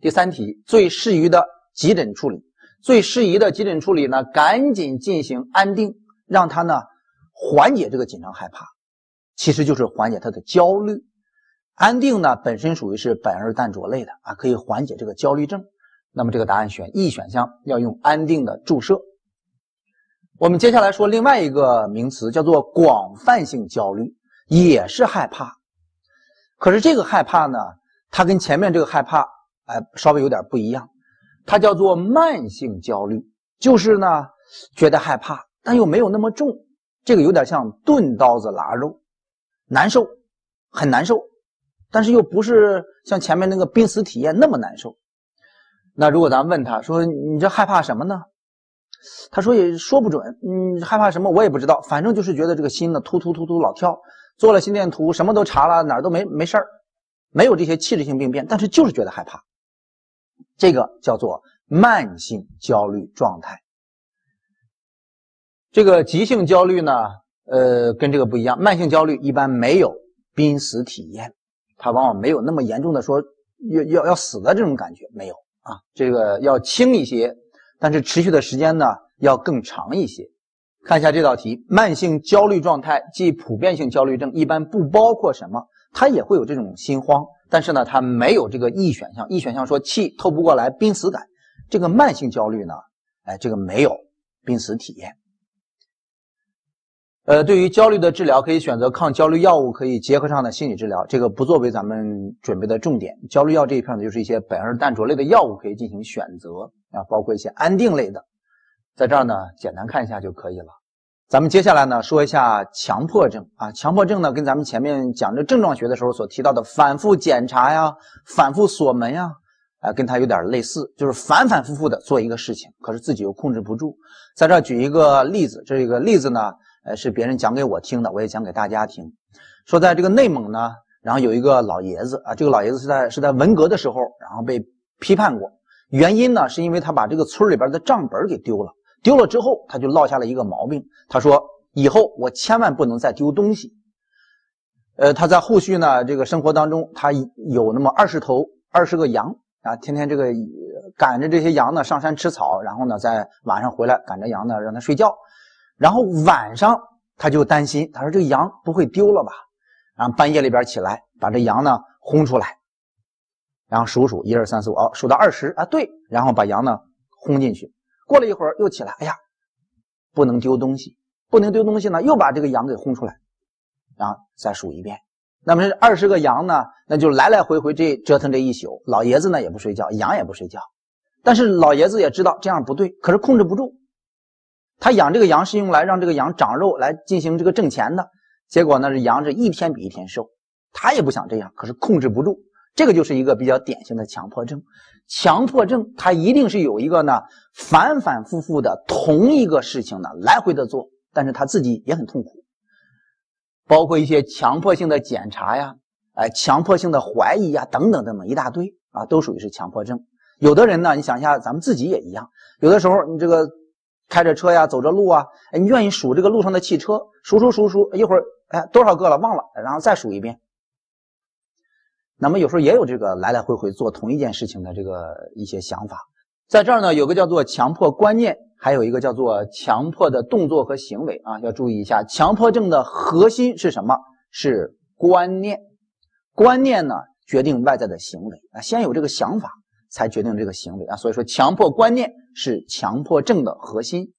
第三题，最适宜的急诊处理，最适宜的急诊处理呢，赶紧进行安定，让他呢缓解这个紧张害怕，其实就是缓解他的焦虑。安定呢本身属于是苯二氮卓类的啊，可以缓解这个焦虑症。那么这个答案选 E 选项，要用安定的注射。我们接下来说另外一个名词，叫做广泛性焦虑，也是害怕。可是这个害怕呢，它跟前面这个害怕，哎，稍微有点不一样。它叫做慢性焦虑，就是呢，觉得害怕，但又没有那么重。这个有点像钝刀子剌肉，难受，很难受，但是又不是像前面那个濒死体验那么难受。那如果咱问他说：“你这害怕什么呢？”他说也说不准，嗯，害怕什么我也不知道，反正就是觉得这个心呢突突突突老跳，做了心电图，什么都查了，哪儿都没没事儿，没有这些器质性病变，但是就是觉得害怕，这个叫做慢性焦虑状态。这个急性焦虑呢，呃，跟这个不一样，慢性焦虑一般没有濒死体验，它往往没有那么严重的说要要要死的这种感觉，没有啊，这个要轻一些。但是持续的时间呢要更长一些。看一下这道题，慢性焦虑状态即普遍性焦虑症，一般不包括什么？它也会有这种心慌，但是呢，它没有这个 E 选项。E 选项说气透不过来，濒死感。这个慢性焦虑呢，哎，这个没有濒死体验。呃，对于焦虑的治疗，可以选择抗焦虑药物，可以结合上的心理治疗，这个不作为咱们准备的重点。焦虑药这一片呢，就是一些苯二氮卓类的药物可以进行选择啊，包括一些安定类的，在这儿呢简单看一下就可以了。咱们接下来呢说一下强迫症啊，强迫症呢跟咱们前面讲这症状学的时候所提到的反复检查呀、反复锁门呀，啊，跟它有点类似，就是反反复复的做一个事情，可是自己又控制不住。在这举一个例子，这个例子呢。呃，是别人讲给我听的，我也讲给大家听。说在这个内蒙呢，然后有一个老爷子啊，这个老爷子是在是在文革的时候，然后被批判过。原因呢，是因为他把这个村里边的账本给丢了。丢了之后，他就落下了一个毛病。他说：“以后我千万不能再丢东西。”呃，他在后续呢，这个生活当中，他有那么二十头二十个羊啊，天天这个赶着这些羊呢上山吃草，然后呢在晚上回来赶着羊呢让它睡觉。然后晚上他就担心，他说：“这羊不会丢了吧？”然后半夜里边起来，把这羊呢轰出来，然后数数一二三四五，哦，数到二十啊，对，然后把羊呢轰进去。过了一会儿又起来，哎呀，不能丢东西，不能丢东西呢，又把这个羊给轰出来，然后再数一遍。那么这二十个羊呢，那就来来回回这折腾这一宿，老爷子呢也不睡觉，羊也不睡觉。但是老爷子也知道这样不对，可是控制不住。他养这个羊是用来让这个羊长肉来进行这个挣钱的，结果呢，这羊是一天比一天瘦，他也不想这样，可是控制不住，这个就是一个比较典型的强迫症。强迫症它一定是有一个呢反反复复的同一个事情呢来回的做，但是他自己也很痛苦，包括一些强迫性的检查呀，哎，强迫性的怀疑呀，等等等等一大堆啊，都属于是强迫症。有的人呢，你想一下，咱们自己也一样，有的时候你这个。开着车呀，走着路啊，哎，你愿意数这个路上的汽车，数数数数，一会儿，哎，多少个了，忘了，然后再数一遍。那么有时候也有这个来来回回做同一件事情的这个一些想法。在这儿呢，有个叫做强迫观念，还有一个叫做强迫的动作和行为啊，要注意一下。强迫症的核心是什么？是观念。观念呢，决定外在的行为啊，先有这个想法。才决定这个行为啊，所以说强迫观念是强迫症的核心。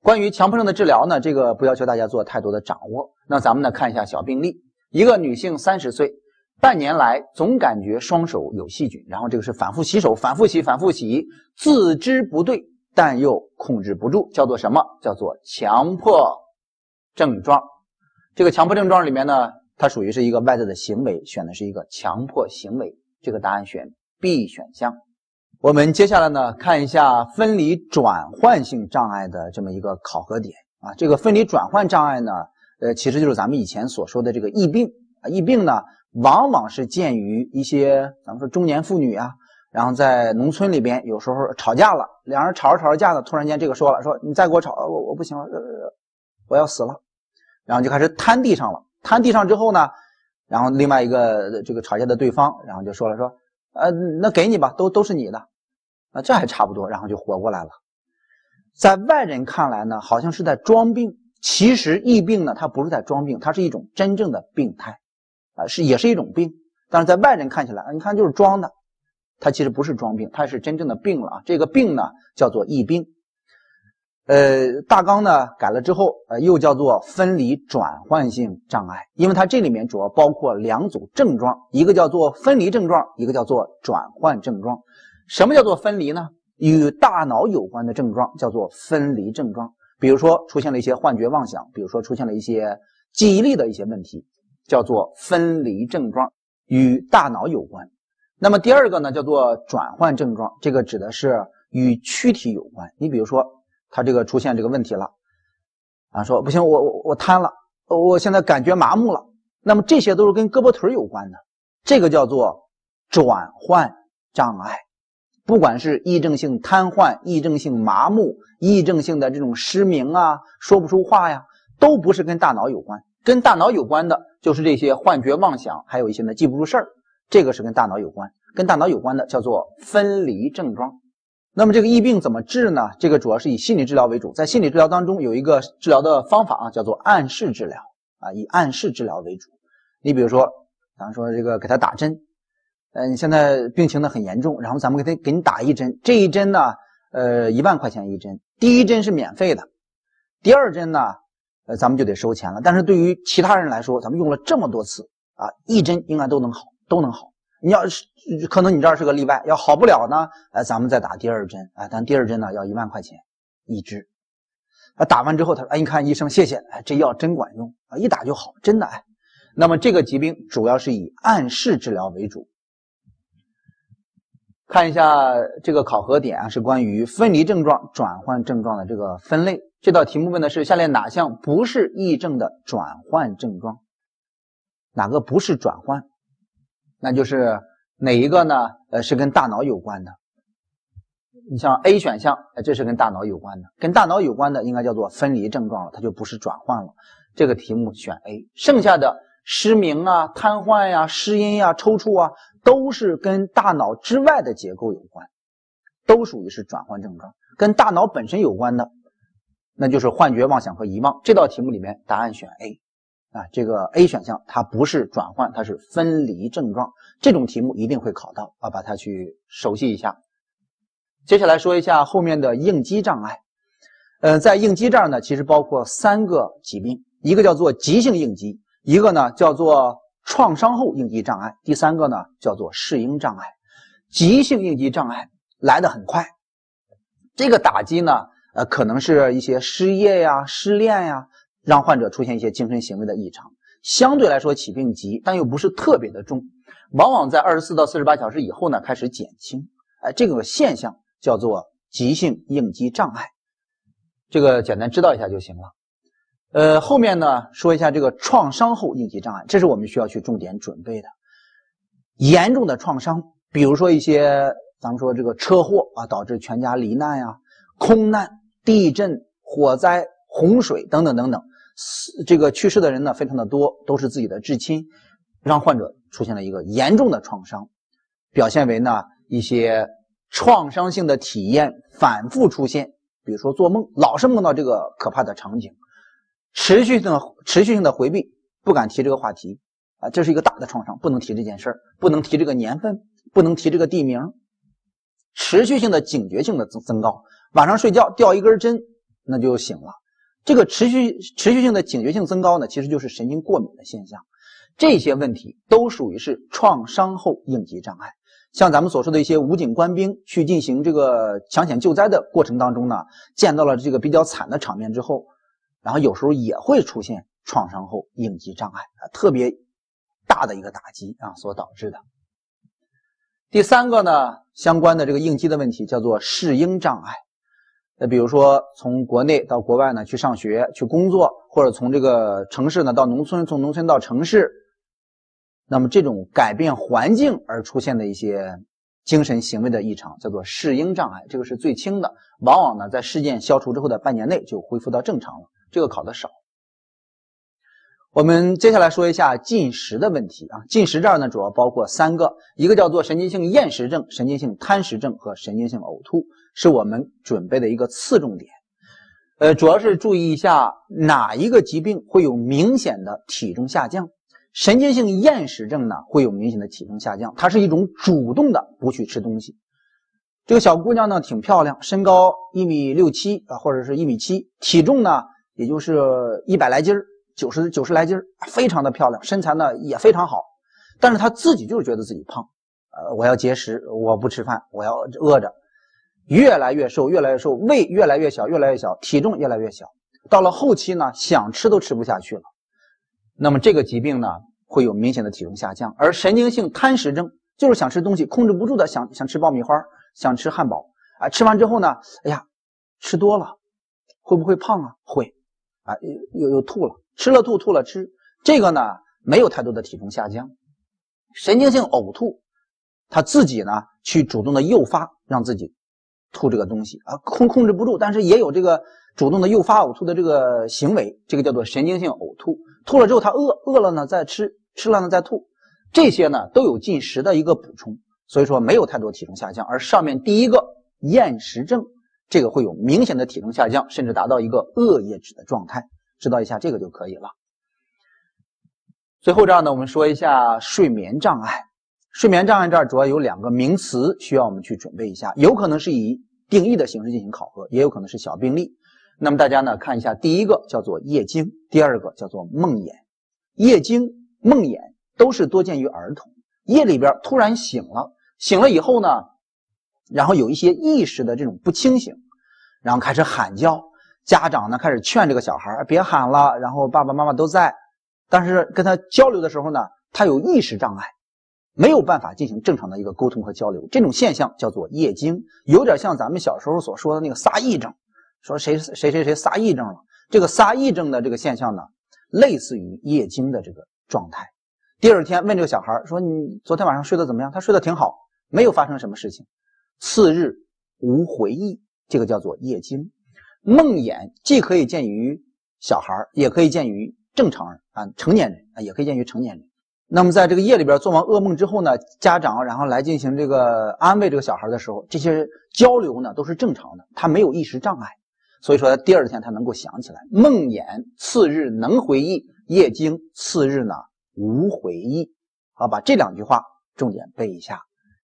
关于强迫症的治疗呢，这个不要求大家做太多的掌握。那咱们呢看一下小病例：一个女性三十岁，半年来总感觉双手有细菌，然后这个是反复洗手，反复洗，反复洗，自知不对，但又控制不住，叫做什么？叫做强迫症状。这个强迫症状里面呢，它属于是一个外在的行为，选的是一个强迫行为，这个答案选。B 选项，我们接下来呢看一下分离转换性障碍的这么一个考核点啊。这个分离转换障碍呢，呃，其实就是咱们以前所说的这个疫病啊。疫病呢，往往是见于一些咱们说中年妇女啊，然后在农村里边，有时候吵架了，两人吵着吵着架呢，突然间这个说了，说你再给我吵，我我不行了，呃，我要死了，然后就开始瘫地上了。瘫地上之后呢，然后另外一个这个吵架的对方，然后就说了说。呃，那给你吧，都都是你的，啊，这还差不多，然后就活过来了。在外人看来呢，好像是在装病，其实疫病呢，它不是在装病，它是一种真正的病态，啊，是也是一种病，但是在外人看起来，你看就是装的，它其实不是装病，它是真正的病了啊。这个病呢，叫做疫病。呃，大纲呢改了之后，呃，又叫做分离转换性障碍，因为它这里面主要包括两组症状，一个叫做分离症状，一个叫做转换症状。什么叫做分离呢？与大脑有关的症状叫做分离症状，比如说出现了一些幻觉妄想，比如说出现了一些记忆力的一些问题，叫做分离症状，与大脑有关。那么第二个呢，叫做转换症状，这个指的是与躯体有关。你比如说。他这个出现这个问题了，啊，说不行，我我我瘫了，我现在感觉麻木了。那么这些都是跟胳膊腿有关的，这个叫做转换障碍。不管是癔症性瘫痪、癔症性麻木、癔症性的这种失明啊，说不出话呀，都不是跟大脑有关。跟大脑有关的就是这些幻觉妄想，还有一些呢记不住事儿，这个是跟大脑有关。跟大脑有关的叫做分离症状。那么这个疫病怎么治呢？这个主要是以心理治疗为主，在心理治疗当中有一个治疗的方法啊，叫做暗示治疗啊，以暗示治疗为主。你比如说，咱们说这个给他打针，嗯，现在病情呢很严重，然后咱们给他给你打一针，这一针呢，呃，一万块钱一针，第一针是免费的，第二针呢，呃，咱们就得收钱了。但是对于其他人来说，咱们用了这么多次啊，一针应该都能好，都能好。你要是可能你这儿是个例外，要好不了呢，哎，咱们再打第二针，啊，但第二针呢要一万块钱一支，啊，打完之后他说，哎，你看医生，谢谢，哎，这药真管用啊，一打就好，真的哎。那么这个疾病主要是以暗示治疗为主。看一下这个考核点啊是关于分离症状、转换症状的这个分类。这道题目问的是下列哪项不是癔症的转换症状？哪个不是转换？那就是哪一个呢？呃，是跟大脑有关的。你像 A 选项，这是跟大脑有关的。跟大脑有关的应该叫做分离症状了，它就不是转换了。这个题目选 A。剩下的失明啊、瘫痪呀、失音呀、抽搐啊，都是跟大脑之外的结构有关，都属于是转换症状。跟大脑本身有关的，那就是幻觉、妄想和遗忘。这道题目里面答案选 A。啊，这个 A 选项它不是转换，它是分离症状。这种题目一定会考到啊，把它去熟悉一下。接下来说一下后面的应激障碍。呃，在应激这儿呢，其实包括三个疾病，一个叫做急性应激，一个呢叫做创伤后应激障碍，第三个呢叫做适应障碍。急性应激障碍来得很快，这个打击呢，呃，可能是一些失业呀、失恋呀。让患者出现一些精神行为的异常，相对来说起病急，但又不是特别的重，往往在二十四到四十八小时以后呢开始减轻。哎，这个现象叫做急性应激障碍，这个简单知道一下就行了。呃，后面呢说一下这个创伤后应激障碍，这是我们需要去重点准备的。严重的创伤，比如说一些咱们说这个车祸啊导致全家罹难呀，空难、地震、火灾、洪水等等等等。这个去世的人呢非常的多，都是自己的至亲，让患者出现了一个严重的创伤，表现为呢一些创伤性的体验反复出现，比如说做梦老是梦到这个可怕的场景，持续性的持续性的回避，不敢提这个话题啊，这是一个大的创伤，不能提这件事，不能提这个年份，不能提这个地名，持续性的警觉性的增增高，晚上睡觉掉一根针那就醒了。这个持续持续性的警觉性增高呢，其实就是神经过敏的现象。这些问题都属于是创伤后应激障碍。像咱们所说的一些武警官兵去进行这个抢险救灾的过程当中呢，见到了这个比较惨的场面之后，然后有时候也会出现创伤后应激障碍啊，特别大的一个打击啊所导致的。第三个呢，相关的这个应激的问题叫做适应障碍。那比如说，从国内到国外呢，去上学、去工作，或者从这个城市呢到农村，从农村到城市，那么这种改变环境而出现的一些精神行为的异常，叫做适应障碍。这个是最轻的，往往呢在事件消除之后的半年内就恢复到正常了。这个考的少。我们接下来说一下进食的问题啊。进食这儿呢，主要包括三个，一个叫做神经性厌食症、神经性贪食症和神经性呕吐，是我们准备的一个次重点。呃，主要是注意一下哪一个疾病会有明显的体重下降。神经性厌食症呢，会有明显的体重下降，它是一种主动的不去吃东西。这个小姑娘呢，挺漂亮，身高一米六七啊，或者是一米七，体重呢，也就是一百来斤儿。九十九十来斤非常的漂亮，身材呢也非常好，但是他自己就是觉得自己胖，呃，我要节食，我不吃饭，我要饿着，越来越瘦，越来越瘦，胃越来越小，越来越小，体重越来越小，到了后期呢，想吃都吃不下去了。那么这个疾病呢，会有明显的体重下降，而神经性贪食症就是想吃东西控制不住的，想想吃爆米花，想吃汉堡啊，吃完之后呢，哎呀，吃多了会不会胖啊？会，啊，又又又吐了。吃了吐，吐了吃，这个呢没有太多的体重下降。神经性呕吐，他自己呢去主动的诱发让自己吐这个东西啊，控控制不住，但是也有这个主动的诱发呕吐的这个行为，这个叫做神经性呕吐。吐了之后他饿，饿了呢再吃，吃了呢再吐，这些呢都有进食的一个补充，所以说没有太多体重下降。而上面第一个厌食症，这个会有明显的体重下降，甚至达到一个恶液质的状态。知道一下这个就可以了。最后这儿呢，我们说一下睡眠障碍。睡眠障碍这儿主要有两个名词需要我们去准备一下，有可能是以定义的形式进行考核，也有可能是小病例。那么大家呢看一下，第一个叫做夜惊，第二个叫做梦魇。夜惊、梦魇都是多见于儿童，夜里边突然醒了，醒了以后呢，然后有一些意识的这种不清醒，然后开始喊叫。家长呢开始劝这个小孩别喊了，然后爸爸妈妈都在，但是跟他交流的时候呢，他有意识障碍，没有办法进行正常的一个沟通和交流。这种现象叫做夜惊，有点像咱们小时候所说的那个撒癔症，说谁谁谁谁撒癔症了。这个撒癔症的这个现象呢，类似于夜惊的这个状态。第二天问这个小孩说：“你昨天晚上睡得怎么样？”他睡得挺好，没有发生什么事情。次日无回忆，这个叫做夜惊。梦魇既可以见于小孩也可以见于正常人啊，成年人啊，也可以见于成年人。那么在这个夜里边做完噩梦之后呢，家长然后来进行这个安慰这个小孩的时候，这些交流呢都是正常的，他没有意识障碍，所以说第二天他能够想起来。梦魇次日能回忆，夜惊次日呢无回忆。好，把这两句话重点背一下。